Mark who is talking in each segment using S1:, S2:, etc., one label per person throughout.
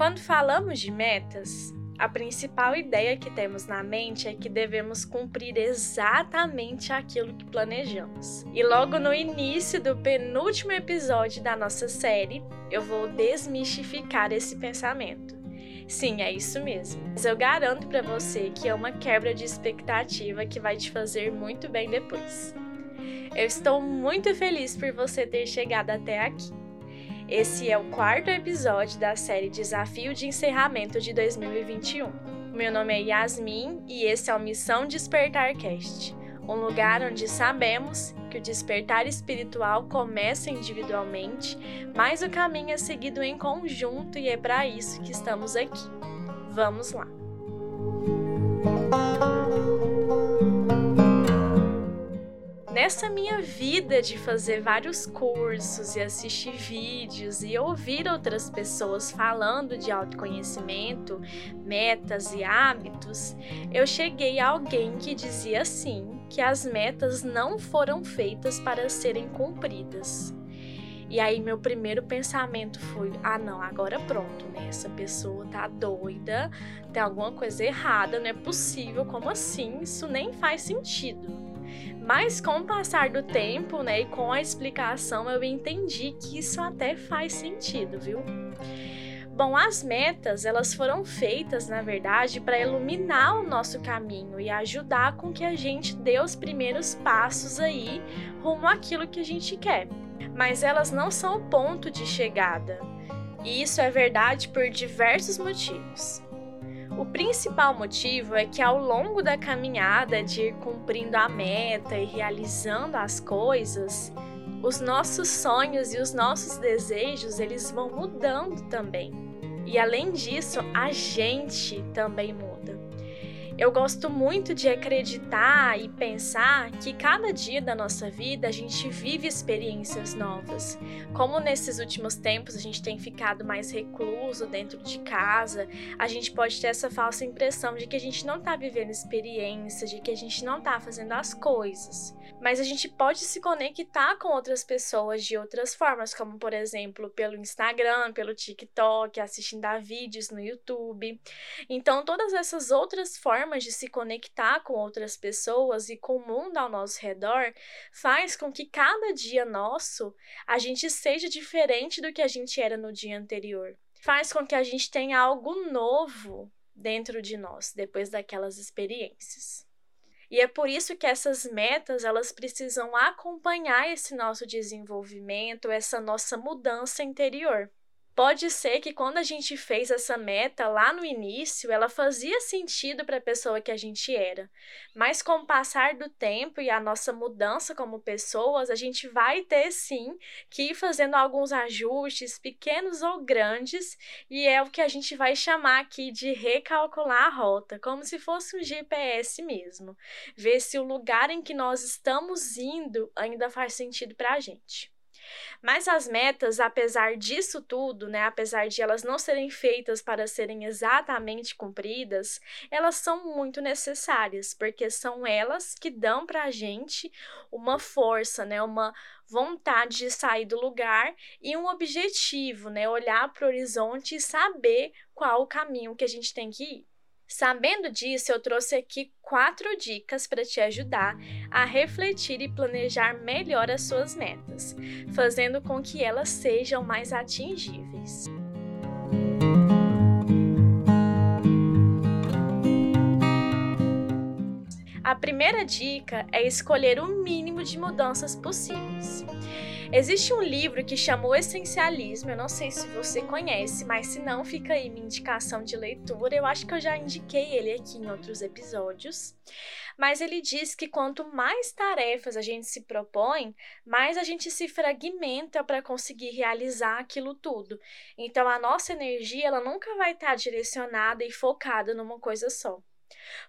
S1: Quando falamos de metas, a principal ideia que temos na mente é que devemos cumprir exatamente aquilo que planejamos. E logo no início do penúltimo episódio da nossa série, eu vou desmistificar esse pensamento. Sim, é isso mesmo. Mas eu garanto para você que é uma quebra de expectativa que vai te fazer muito bem depois. Eu estou muito feliz por você ter chegado até aqui. Esse é o quarto episódio da série Desafio de Encerramento de 2021. Meu nome é Yasmin e esse é o Missão Despertar Cast, um lugar onde sabemos que o despertar espiritual começa individualmente, mas o caminho é seguido em conjunto e é para isso que estamos aqui. Vamos lá! Nessa minha vida de fazer vários cursos e assistir vídeos e ouvir outras pessoas falando de autoconhecimento, metas e hábitos, eu cheguei a alguém que dizia assim: que as metas não foram feitas para serem cumpridas. E aí meu primeiro pensamento foi: ah, não, agora pronto, né? Essa pessoa tá doida, tem alguma coisa errada, não é possível, como assim? Isso nem faz sentido. Mas com o passar do tempo, né, e com a explicação, eu entendi que isso até faz sentido, viu? Bom, as metas, elas foram feitas, na verdade, para iluminar o nosso caminho e ajudar com que a gente dê os primeiros passos aí rumo àquilo que a gente quer. Mas elas não são o ponto de chegada. E isso é verdade por diversos motivos. O principal motivo é que ao longo da caminhada de ir cumprindo a meta e realizando as coisas, os nossos sonhos e os nossos desejos, eles vão mudando também. E além disso, a gente também muda. Eu gosto muito de acreditar e pensar que cada dia da nossa vida a gente vive experiências novas. Como nesses últimos tempos a gente tem ficado mais recluso dentro de casa, a gente pode ter essa falsa impressão de que a gente não está vivendo experiências, de que a gente não está fazendo as coisas. Mas a gente pode se conectar com outras pessoas de outras formas, como por exemplo pelo Instagram, pelo TikTok, assistindo a vídeos no YouTube. Então, todas essas outras formas formas de se conectar com outras pessoas e com o mundo ao nosso redor faz com que cada dia nosso a gente seja diferente do que a gente era no dia anterior. Faz com que a gente tenha algo novo dentro de nós depois daquelas experiências. E é por isso que essas metas, elas precisam acompanhar esse nosso desenvolvimento, essa nossa mudança interior. Pode ser que quando a gente fez essa meta lá no início, ela fazia sentido para a pessoa que a gente era. Mas com o passar do tempo e a nossa mudança como pessoas, a gente vai ter sim que ir fazendo alguns ajustes, pequenos ou grandes, e é o que a gente vai chamar aqui de recalcular a rota, como se fosse um GPS mesmo. Ver se o lugar em que nós estamos indo ainda faz sentido para a gente. Mas as metas, apesar disso tudo, né, apesar de elas não serem feitas para serem exatamente cumpridas, elas são muito necessárias, porque são elas que dão para a gente uma força, né, uma vontade de sair do lugar e um objetivo, né, olhar para o horizonte e saber qual o caminho que a gente tem que ir. Sabendo disso, eu trouxe aqui quatro dicas para te ajudar a refletir e planejar melhor as suas metas, fazendo com que elas sejam mais atingíveis. A primeira dica é escolher o mínimo de mudanças possíveis. Existe um livro que chama O Essencialismo, eu não sei se você conhece, mas se não, fica aí minha indicação de leitura. Eu acho que eu já indiquei ele aqui em outros episódios. Mas ele diz que quanto mais tarefas a gente se propõe, mais a gente se fragmenta para conseguir realizar aquilo tudo. Então a nossa energia ela nunca vai estar direcionada e focada numa coisa só.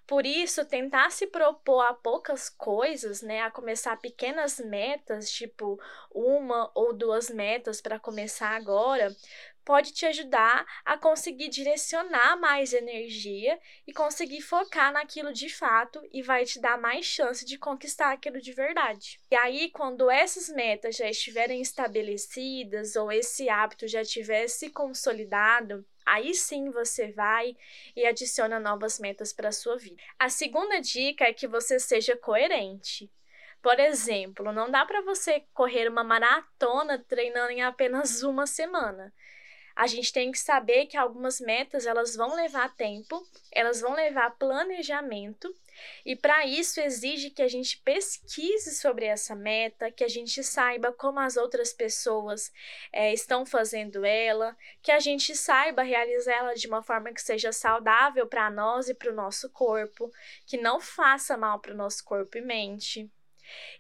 S1: Por isso, tentar se propor a poucas coisas, né, a começar pequenas metas, tipo uma ou duas metas para começar agora, pode te ajudar a conseguir direcionar mais energia e conseguir focar naquilo de fato e vai te dar mais chance de conquistar aquilo de verdade. E aí, quando essas metas já estiverem estabelecidas ou esse hábito já tiver se consolidado, Aí sim você vai e adiciona novas metas para a sua vida. A segunda dica é que você seja coerente. Por exemplo, não dá para você correr uma maratona treinando em apenas uma semana. A gente tem que saber que algumas metas elas vão levar tempo, elas vão levar planejamento e para isso exige que a gente pesquise sobre essa meta, que a gente saiba como as outras pessoas é, estão fazendo ela, que a gente saiba realizar ela de uma forma que seja saudável para nós e para o nosso corpo, que não faça mal para o nosso corpo e mente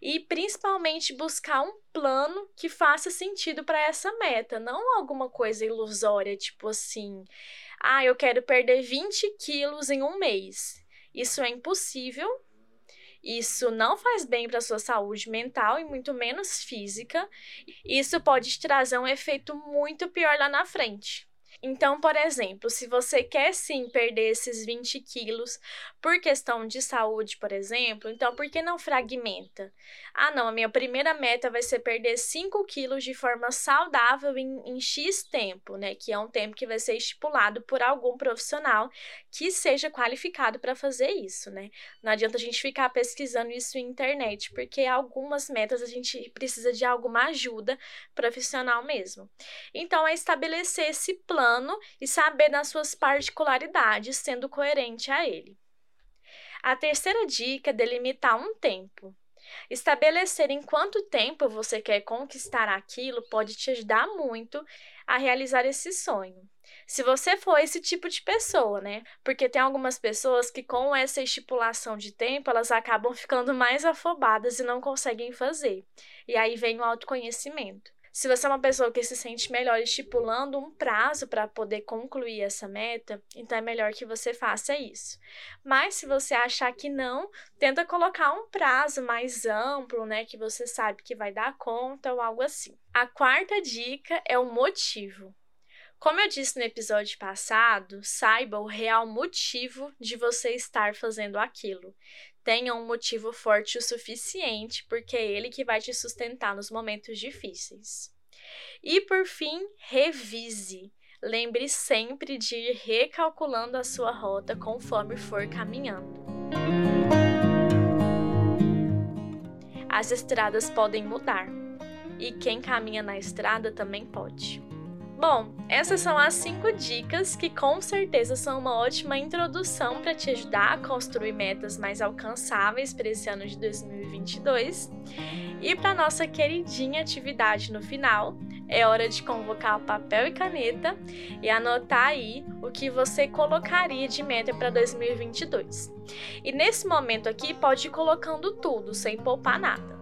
S1: e principalmente buscar um plano que faça sentido para essa meta, não alguma coisa ilusória, tipo assim, ah, eu quero perder 20 quilos em um mês. Isso é impossível. Isso não faz bem para sua saúde mental e muito menos física. Isso pode te trazer um efeito muito pior lá na frente. Então, por exemplo, se você quer sim perder esses 20 quilos por questão de saúde, por exemplo, então por que não fragmenta? Ah, não, a minha primeira meta vai ser perder 5 quilos de forma saudável em, em X tempo, né? Que é um tempo que vai ser estipulado por algum profissional que seja qualificado para fazer isso, né? Não adianta a gente ficar pesquisando isso em internet, porque algumas metas a gente precisa de alguma ajuda profissional mesmo. Então, é estabelecer esse plano e saber das suas particularidades, sendo coerente a ele. A terceira dica é delimitar um tempo. Estabelecer em quanto tempo você quer conquistar aquilo pode te ajudar muito a realizar esse sonho. Se você for esse tipo de pessoa, né? Porque tem algumas pessoas que, com essa estipulação de tempo, elas acabam ficando mais afobadas e não conseguem fazer. E aí vem o autoconhecimento. Se você é uma pessoa que se sente melhor estipulando um prazo para poder concluir essa meta, então é melhor que você faça isso. Mas se você achar que não, tenta colocar um prazo mais amplo, né, que você sabe que vai dar conta ou algo assim. A quarta dica é o motivo. Como eu disse no episódio passado, saiba o real motivo de você estar fazendo aquilo tenha um motivo forte o suficiente, porque é ele que vai te sustentar nos momentos difíceis. E por fim, revise. Lembre sempre de ir recalculando a sua rota conforme for caminhando. As estradas podem mudar, e quem caminha na estrada também pode. Bom, essas são as cinco dicas que com certeza são uma ótima introdução para te ajudar a construir metas mais alcançáveis para esse ano de 2022. E para nossa queridinha atividade no final, é hora de convocar o papel e caneta e anotar aí o que você colocaria de meta para 2022. E nesse momento aqui, pode ir colocando tudo, sem poupar nada.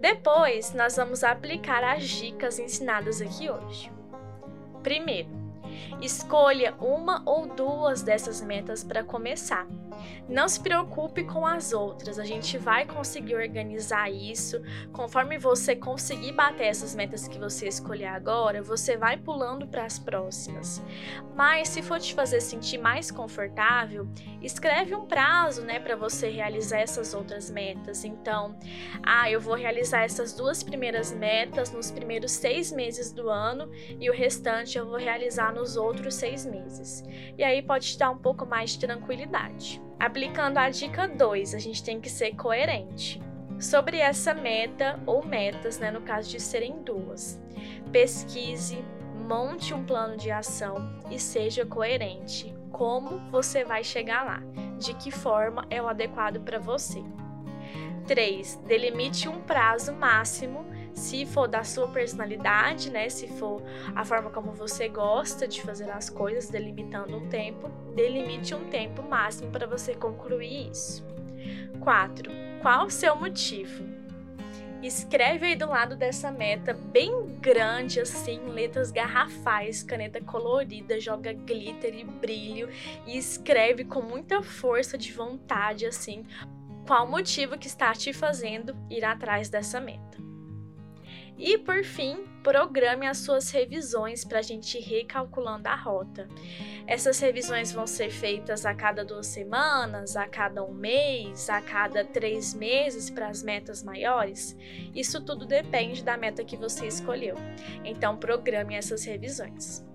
S1: Depois, nós vamos aplicar as dicas ensinadas aqui hoje. Primeiro, escolha uma ou duas dessas metas para começar. Não se preocupe com as outras, a gente vai conseguir organizar isso. Conforme você conseguir bater essas metas que você escolher agora, você vai pulando para as próximas. Mas se for te fazer sentir mais confortável, escreve um prazo, né, para você realizar essas outras metas. Então, ah, eu vou realizar essas duas primeiras metas nos primeiros seis meses do ano e o restante eu vou realizar nos outros seis meses. E aí pode te dar um pouco mais de tranquilidade. Aplicando a dica 2, a gente tem que ser coerente. Sobre essa meta ou metas, né, no caso de serem duas, pesquise, monte um plano de ação e seja coerente. Como você vai chegar lá? De que forma é o adequado para você? 3. Delimite um prazo máximo se for da sua personalidade, né? Se for a forma como você gosta de fazer as coisas, delimitando um tempo, delimite um tempo máximo para você concluir isso. 4. Qual o seu motivo? Escreve aí do lado dessa meta, bem grande assim, letras garrafais, caneta colorida, joga glitter e brilho e escreve com muita força de vontade assim, qual o motivo que está te fazendo ir atrás dessa meta. E por fim, programe as suas revisões para a gente ir recalculando a rota. Essas revisões vão ser feitas a cada duas semanas, a cada um mês, a cada três meses para as metas maiores. Isso tudo depende da meta que você escolheu. Então, programe essas revisões.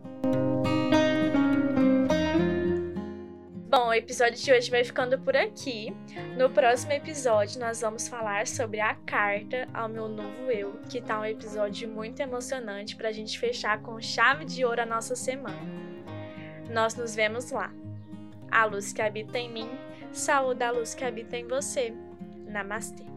S1: O episódio de hoje vai ficando por aqui. No próximo episódio, nós vamos falar sobre a carta ao meu novo eu, que tá um episódio muito emocionante para a gente fechar com chave de ouro a nossa semana. Nós nos vemos lá. A luz que habita em mim, saúde a luz que habita em você. Namastê.